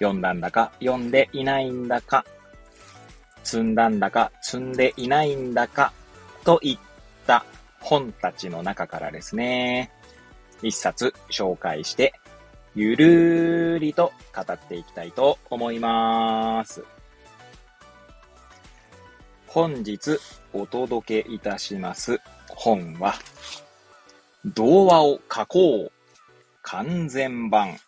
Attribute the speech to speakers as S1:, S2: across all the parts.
S1: 読んだんだか読んでいないんだか、積んだんだか積んでいないんだか、といった本たちの中からですね、一冊紹介して、ゆるーりと語っていきたいと思います。本日お届けいたします本は、童話を書こう完全版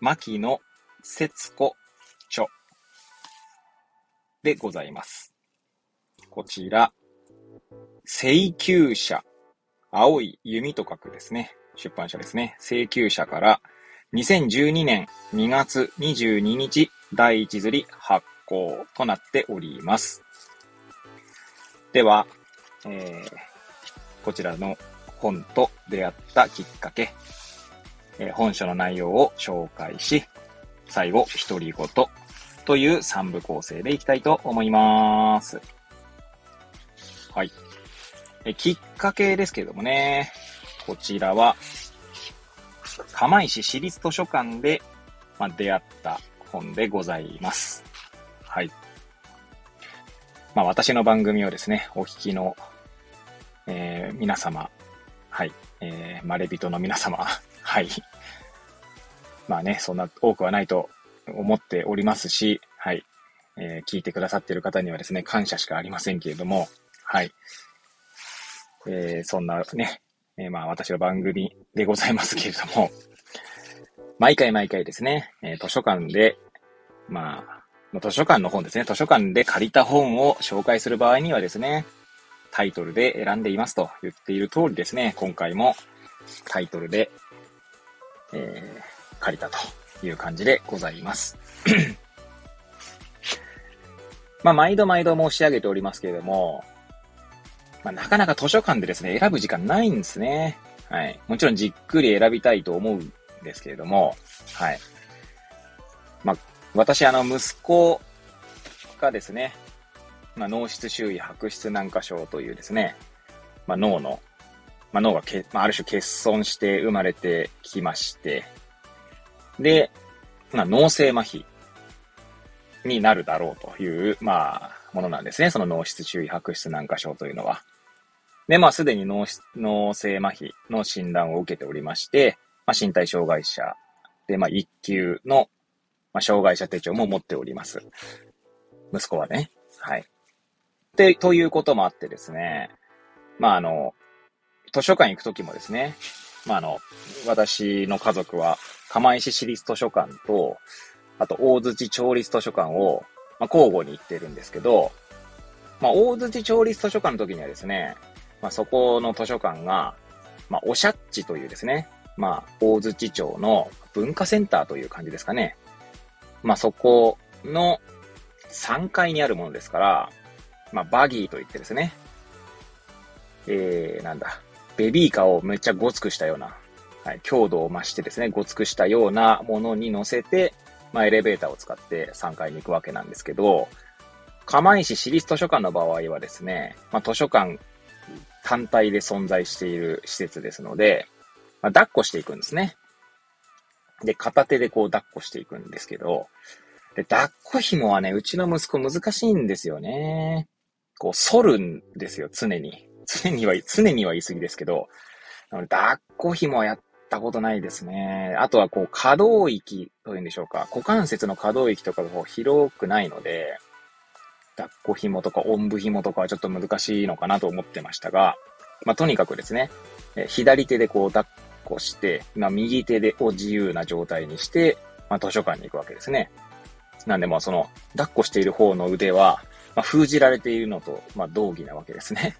S1: 牧野節子著でございます。こちら、請求者青い弓と書くですね。出版社ですね。請求者から2012年2月22日第一釣り発行となっております。では、えー、こちらの本と出会ったきっかけ、えー、本書の内容を紹介し、最後、独り言という3部構成でいきたいと思います。はい。えきっかけですけどもね、こちらは、釜石市立図書館で、まあ、出会った本でございます。はい。まあ、私の番組をですね、お聞きの、えー、皆様、はい、えー、まれびとの皆様、はい。まあね、そんな多くはないと思っておりますし、はい。えー、聞いてくださってる方にはですね、感謝しかありませんけれども、はい。えー、そんなね、えー、まあ私の番組でございますけれども、毎回毎回ですね、え図書館で、まあ、図書館の本ですね、図書館で借りた本を紹介する場合にはですね、タイトルで選んでいますと言っている通りですね、今回もタイトルで、え、借りたという感じでございます。まあ、毎度毎度申し上げておりますけれども、まあ、なかなか図書館でですね、選ぶ時間ないんですね。はい。もちろんじっくり選びたいと思うんですけれども、はい。まあ、私、あの、息子がですね、まあ、脳室周囲白質軟化症というですね、まあ、脳の、まあ、脳がけ、まあ、ある種欠損して生まれてきまして、で、まあ、脳性麻痺になるだろうという、まあ、ものなんですね。その脳室周囲白質軟化症というのは。で、まあ、すでに脳脳性麻痺の診断を受けておりまして、まあ、身体障害者で、まあ、一級の、まあ、障害者手帳も持っております。息子はね。はい。で、ということもあってですね、まあ、あの、図書館行くときもですね、まあ、あの、私の家族は、釜石市立図書館と、あと、大槌町立図書館を、まあ、交互に行ってるんですけど、まあ、大槌町立図書館の時にはですね、まあ、そこの図書館が、まあ、おしゃっちというですね、まあ、大槌町の文化センターという感じですかね。まあ、そこの3階にあるものですから、まあ、バギーといってですね、えー、なんだ、ベビーカーをめっちゃごつくしたような、はい、強度を増してですね、ごつくしたようなものに乗せて、まあ、エレベーターを使って3階に行くわけなんですけど、釜石市立図書館の場合はですね、まあ、図書館単体で存在している施設ですので、まあ、抱っこしていくんですね。で、片手でこう抱っこしていくんですけど、で、抱っこ紐はね、うちの息子難しいんですよね。こう、反るんですよ、常に。常には、常には言い過ぎですけど、抱っこ紐やっったことないですね。あとはこう、可動域というんでしょうか。股関節の可動域とかがこう広くないので、抱っこ紐とかおんぶ紐とかはちょっと難しいのかなと思ってましたが、まあ、とにかくですね、え左手でこう抱っこして、まあ、右手でを自由な状態にして、まあ、図書館に行くわけですね。なんで、まあ、その、抱っこしている方の腕は、まあ、封じられているのと、まあ、同義なわけですね。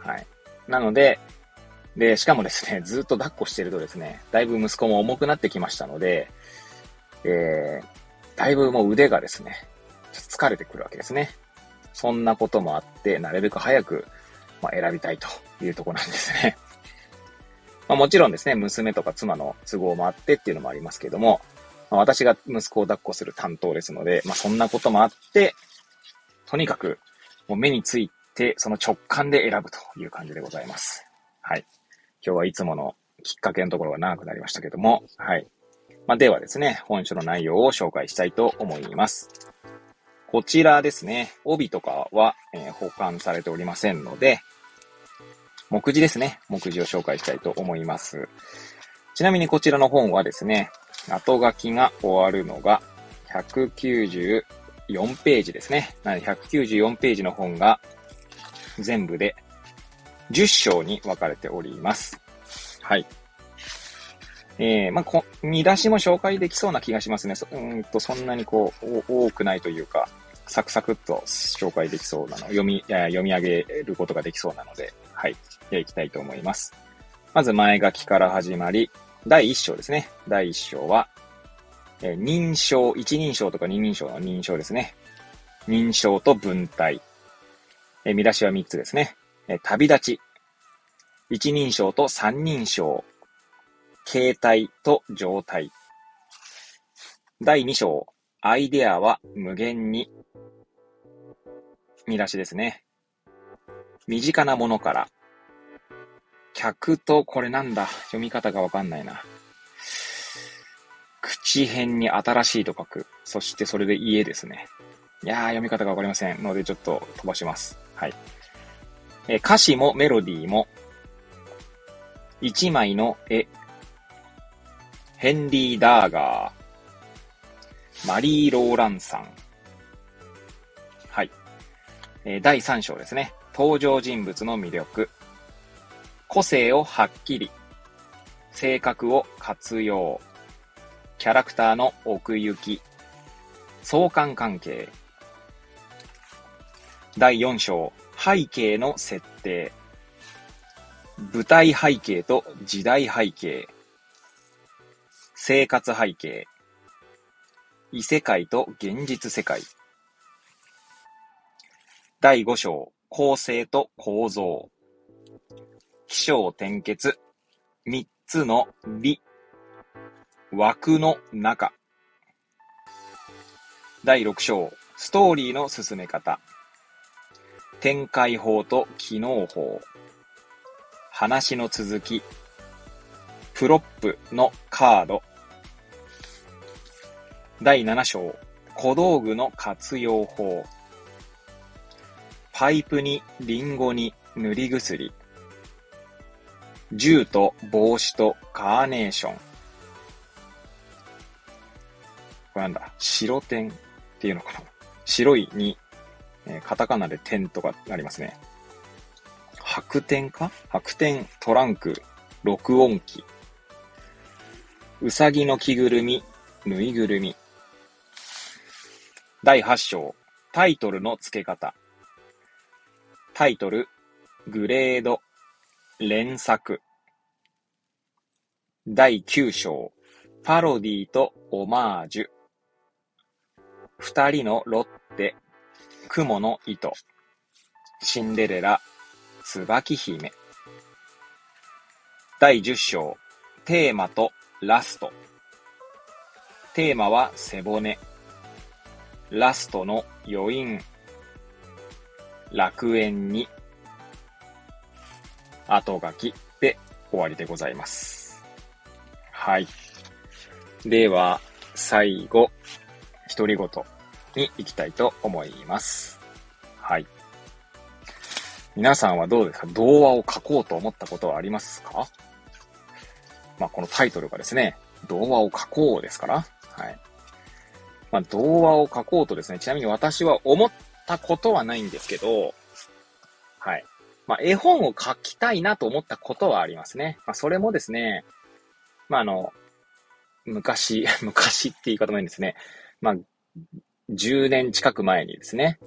S1: はい。なので、で、しかもですね、ずっと抱っこしてるとですね、だいぶ息子も重くなってきましたので、えー、だいぶもう腕がですね、ちょっと疲れてくるわけですね。そんなこともあって、なるべく早く、まあ、選びたいというとこなんですね。まあ、もちろんですね、娘とか妻の都合もあってっていうのもありますけども、まあ、私が息子を抱っこする担当ですので、まあ、そんなこともあって、とにかく、もう目について、その直感で選ぶという感じでございます。はい。今日はいつものきっかけのところが長くなりましたけども、はい。まあ、ではですね、本書の内容を紹介したいと思います。こちらですね、帯とかは、えー、保管されておりませんので、目次ですね。目次を紹介したいと思います。ちなみにこちらの本はですね、後書きが終わるのが194ページですね。なので194ページの本が全部で10章に分かれております。はい。えー、まあ、こ、見出しも紹介できそうな気がしますね。そうんと、そんなにこう、多くないというか、サクサクっと紹介できそうなの、読み、読み上げることができそうなので、はい。で、いきたいと思います。まず前書きから始まり、第1章ですね。第1章は、えー、認証、一人称とか二人称の認証ですね。認証と文体。えー、見出しは3つですね。え、旅立ち。一人称と三人称。形態と状態。第2章、アイデアは無限に。見出しですね。身近なものから。客と、これなんだ読み方がわかんないな。口辺に新しいと書く。そしてそれで家ですね。いやー、読み方がわかりませんので、ちょっと飛ばします。はい。え歌詞もメロディーも、一枚の絵、ヘンリー・ダーガー、マリー・ローランさん。はい。え、第3章ですね。登場人物の魅力。個性をはっきり。性格を活用。キャラクターの奥行き。相関関係。第4章、背景の設定。舞台背景と時代背景。生活背景。異世界と現実世界。第5章、構成と構造。気象転結。三つの美。枠の中。第6章、ストーリーの進め方。展開法と機能法。話の続き。プロップのカード。第7章、小道具の活用法。パイプにリンゴに塗り薬。銃と帽子とカーネーション。これなんだ？白点っていうのかな？白いに、えー、カタカナで点とかありますね。白点か？白点トランク、録音機。うさぎの着ぐるみ、ぬいぐるみ。第8章、タイトルの付け方。タイトル、グレード、連作。第9章、パロディとオマージュ。二人のロッテ、雲の糸。シンデレラ、椿姫。第10章、テーマとラスト。テーマは背骨。ラストの余韻。楽園に。後書きで終わりでございます。はい。では、最後、独り言に行きたいと思います。はい。皆さんはどうですか？童話を書こうと思ったことはありますか？まあ、このタイトルがですね、童話を書こうですから、はい。まあ、童話を書こうとですね、ちなみに私は思ったことはないんですけど、はい。まあ、絵本を書きたいなと思ったことはありますね。まあ、それもですね、まあ、あの、昔、昔って言い方もいいんですね。まあ、10年近く前にですね、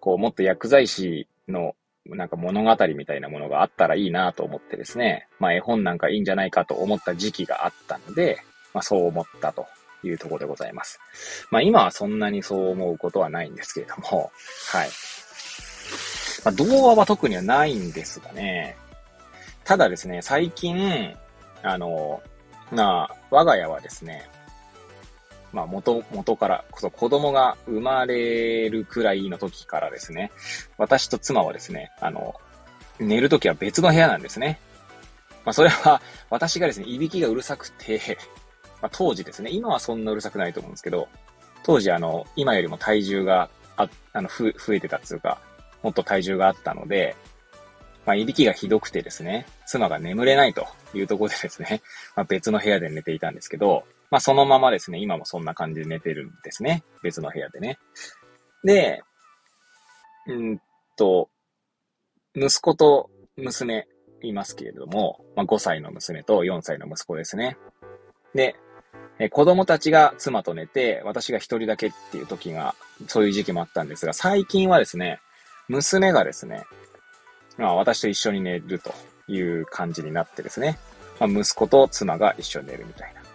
S1: こう、もっと薬剤師のなんか物語みたいなものがあったらいいなと思ってですね、まあ絵本なんかいいんじゃないかと思った時期があったので、まあそう思ったというところでございます。まあ今はそんなにそう思うことはないんですけれども、はい。まあ、童話は特にはないんですがね。ただですね、最近、あの、な、我が家はですね、まあ元、元から、こそ子供が生まれるくらいの時からですね、私と妻はですね、あの、寝る時は別の部屋なんですね。まあそれは、私がですね、いびきがうるさくて、まあ当時ですね、今はそんなうるさくないと思うんですけど、当時あの、今よりも体重が、あ、あの、ふ、増えてたっていうか、もっと体重があったので、まあ、いびきがひどくてですね、妻が眠れないというところでですね、まあ、別の部屋で寝ていたんですけど、まあ、そのままですね、今もそんな感じで寝てるんですね。別の部屋でね。で、うんと、息子と娘いますけれども、まあ、5歳の娘と4歳の息子ですね。で、え子供たちが妻と寝て、私が一人だけっていう時が、そういう時期もあったんですが、最近はですね、娘がですね、まあ、私と一緒に寝るという感じになってですね、まあ、息子と妻が一緒に寝るみたいな。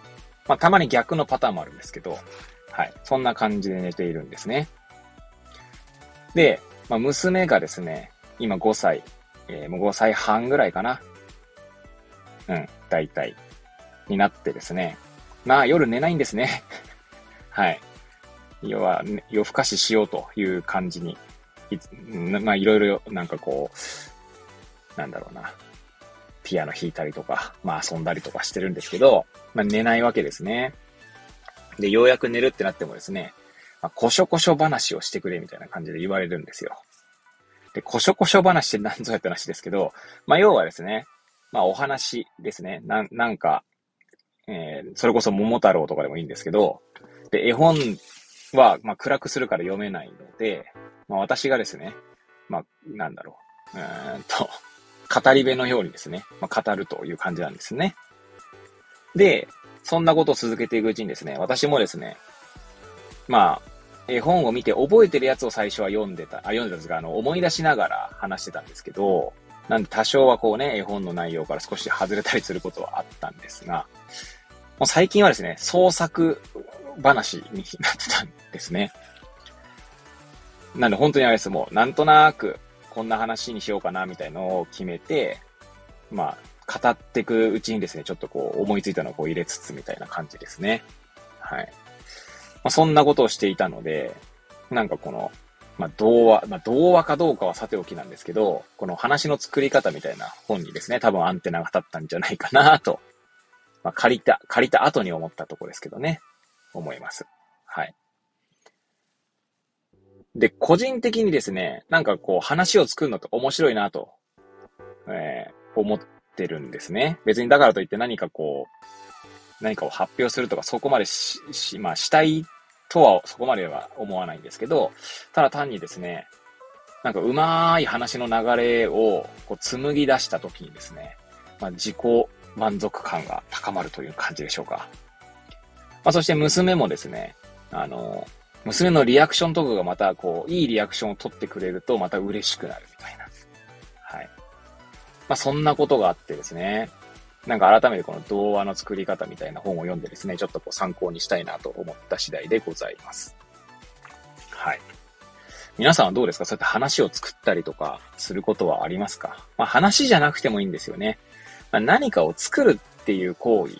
S1: まあ、たまに逆のパターンもあるんですけど、はい。そんな感じで寝ているんですね。で、まあ、娘がですね、今5歳、えー、もう5歳半ぐらいかな。うん、大体、になってですね。まあ、夜寝ないんですね。はい。要は、夜更かししようという感じにまあいろいろなんかこう、なんだろうな、ピアノ弾いたりとか、まあ遊んだりとかしてるんですけど、まあ寝ないわけですね。で、ようやく寝るってなってもですね、まあ、こしょこしょ話をしてくれみたいな感じで言われるんですよ。で、こしょこしょ話って何ぞやって話ですけど、まあ要はですね、まあお話ですね。な、なんか、えー、それこそ桃太郎とかでもいいんですけど、で、絵本は、まあ暗くするから読めないので、まあ、私がですね、まあ、なんだろう、うーんと、語り部のようにですね、まあ、語るという感じなんですね。で、そんなことを続けていくうちにですね、私もですね、まあ、絵本を見て覚えてるやつを最初は読んでた、あ、読んでたんですが、あの、思い出しながら話してたんですけど、なんで多少はこうね、絵本の内容から少し外れたりすることはあったんですが、もう最近はですね、創作話になってたんですね。なんで本当にあれです、もうなんとなくこんな話にしようかなみたいのを決めて、まあ、語っていくうちにですね、ちょっとこう思いついたのをこう入れつつみたいな感じですね。はい。まあ、そんなことをしていたので、なんかこの、まあ、童話、まあ、童話かどうかはさておきなんですけど、この話の作り方みたいな本にですね、多分アンテナが立ったんじゃないかなと、まあ、借りた、借りた後に思ったとこですけどね、思います。で、個人的にですね、なんかこう話を作るのって面白いなと、えー、思ってるんですね。別にだからといって何かこう、何かを発表するとかそこまでし、しまあしたいとはそこまでは思わないんですけど、ただ単にですね、なんかうまい話の流れをこう紡ぎ出した時にですね、まあ、自己満足感が高まるという感じでしょうか。まあ、そして娘もですね、あの、娘のリアクションとかがまた、こう、いいリアクションを取ってくれると、また嬉しくなるみたいな。はい。まあ、そんなことがあってですね。なんか改めてこの童話の作り方みたいな本を読んでですね、ちょっとこう参考にしたいなと思った次第でございます。はい。皆さんはどうですか？そうやって話を作ったりとかすることはありますか？まあ話じゃなくてもいいんですよね。まあ、何かを作るっていう行為っ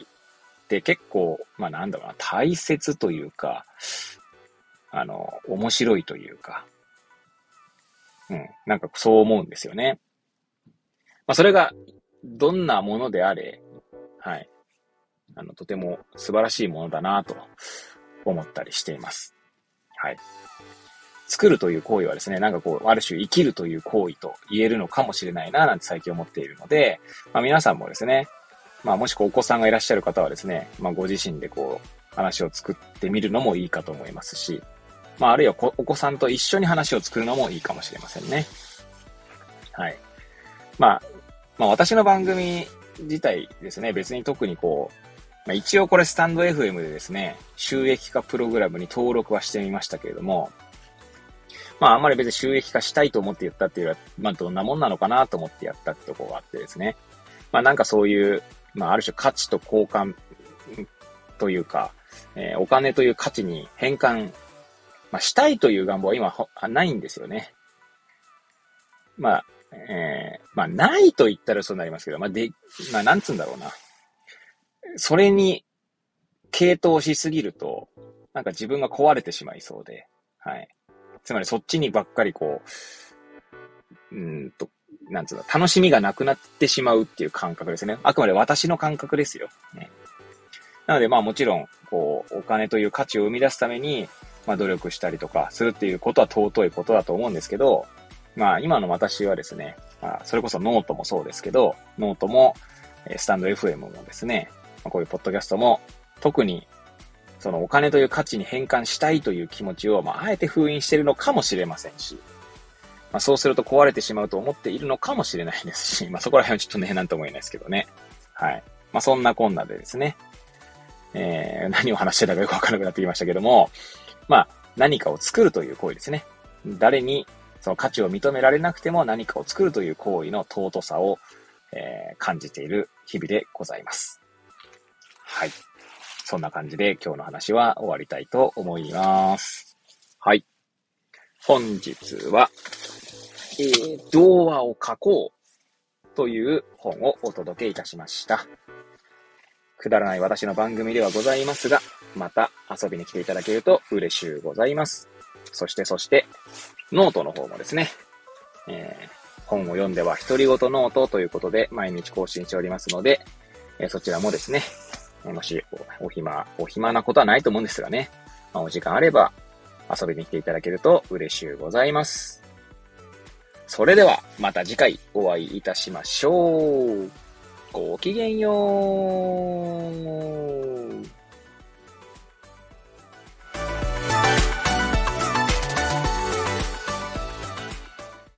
S1: て結構、まあなんだろうな、大切というか、あの、面白いというか、うん、なんかそう思うんですよね。まあ、それが、どんなものであれ、はい。あの、とても素晴らしいものだなと思ったりしています。はい。作るという行為はですね、なんかこう、ある種生きるという行為と言えるのかもしれないな、なんて最近思っているので、まあ皆さんもですね、まあもしお子さんがいらっしゃる方はですね、まあご自身でこう、話を作ってみるのもいいかと思いますし、まあ、あるいはお子さんと一緒に話を作るのもいいかもしれませんね。はい。まあ、まあ、私の番組自体ですね、別に特にこう、まあ、一応これスタンド FM でですね、収益化プログラムに登録はしてみましたけれども、まあ、あんまり別に収益化したいと思って言ったっていうよりは、まあ、どんなもんなのかなと思ってやったってとこがあってですね。まあ、なんかそういう、まあ、ある種価値と交換というか、えー、お金という価値に変換、まあ、したいという願望は今ないんですよね。まあ、えー、まあ、ないと言ったらそうなりますけど、まあ、で、まあ、なんつうんだろうな。それに、傾倒しすぎると、なんか自分が壊れてしまいそうで、はい。つまりそっちにばっかりこう、うんと、なんつうの、楽しみがなくなってしまうっていう感覚ですね。あくまで私の感覚ですよ。ね、なのでまあもちろん、こう、お金という価値を生み出すために、まあ努力したりとかするっていうことは尊いことだと思うんですけど、まあ今の私はですね、まあそれこそノートもそうですけど、ノートも、 stand.fm もですね、まあこういうポッドキャストも特にそのお金という価値に変換したいという気持ちを、まあ、あえて封印しているのかもしれませんし、まあ、そうすると壊れてしまうと思っているのかもしれないですし、まあ、そこら辺はちょっとね、なんとも言えないですけどね。はい。まあ、そんなこんなでですね、えー、何を話してたかよくわからなくなってきましたけども、まあ、何かを作るという行為ですね。誰にその価値を認められなくても何かを作るという行為の尊さを、えー、感じている日々でございます。はい。そんな感じで今日の話は終わりたいと思います。はい。本日は、えー、童話を書こうという本をお届けいたしました。くだらない私の番組ではございますが、また遊びに来ていただけると嬉しゅうございます。そしてそして、ノートの方もですね、えー、本を読んでは独り言ノートということで毎日更新しておりますので、えー、そちらもですね、もしお暇、お暇なことはないと思うんですがね、まあ、お時間あれば遊びに来ていただけると嬉しゅうございます。それではまた次回お会いいたしましょう。ごきげんよう。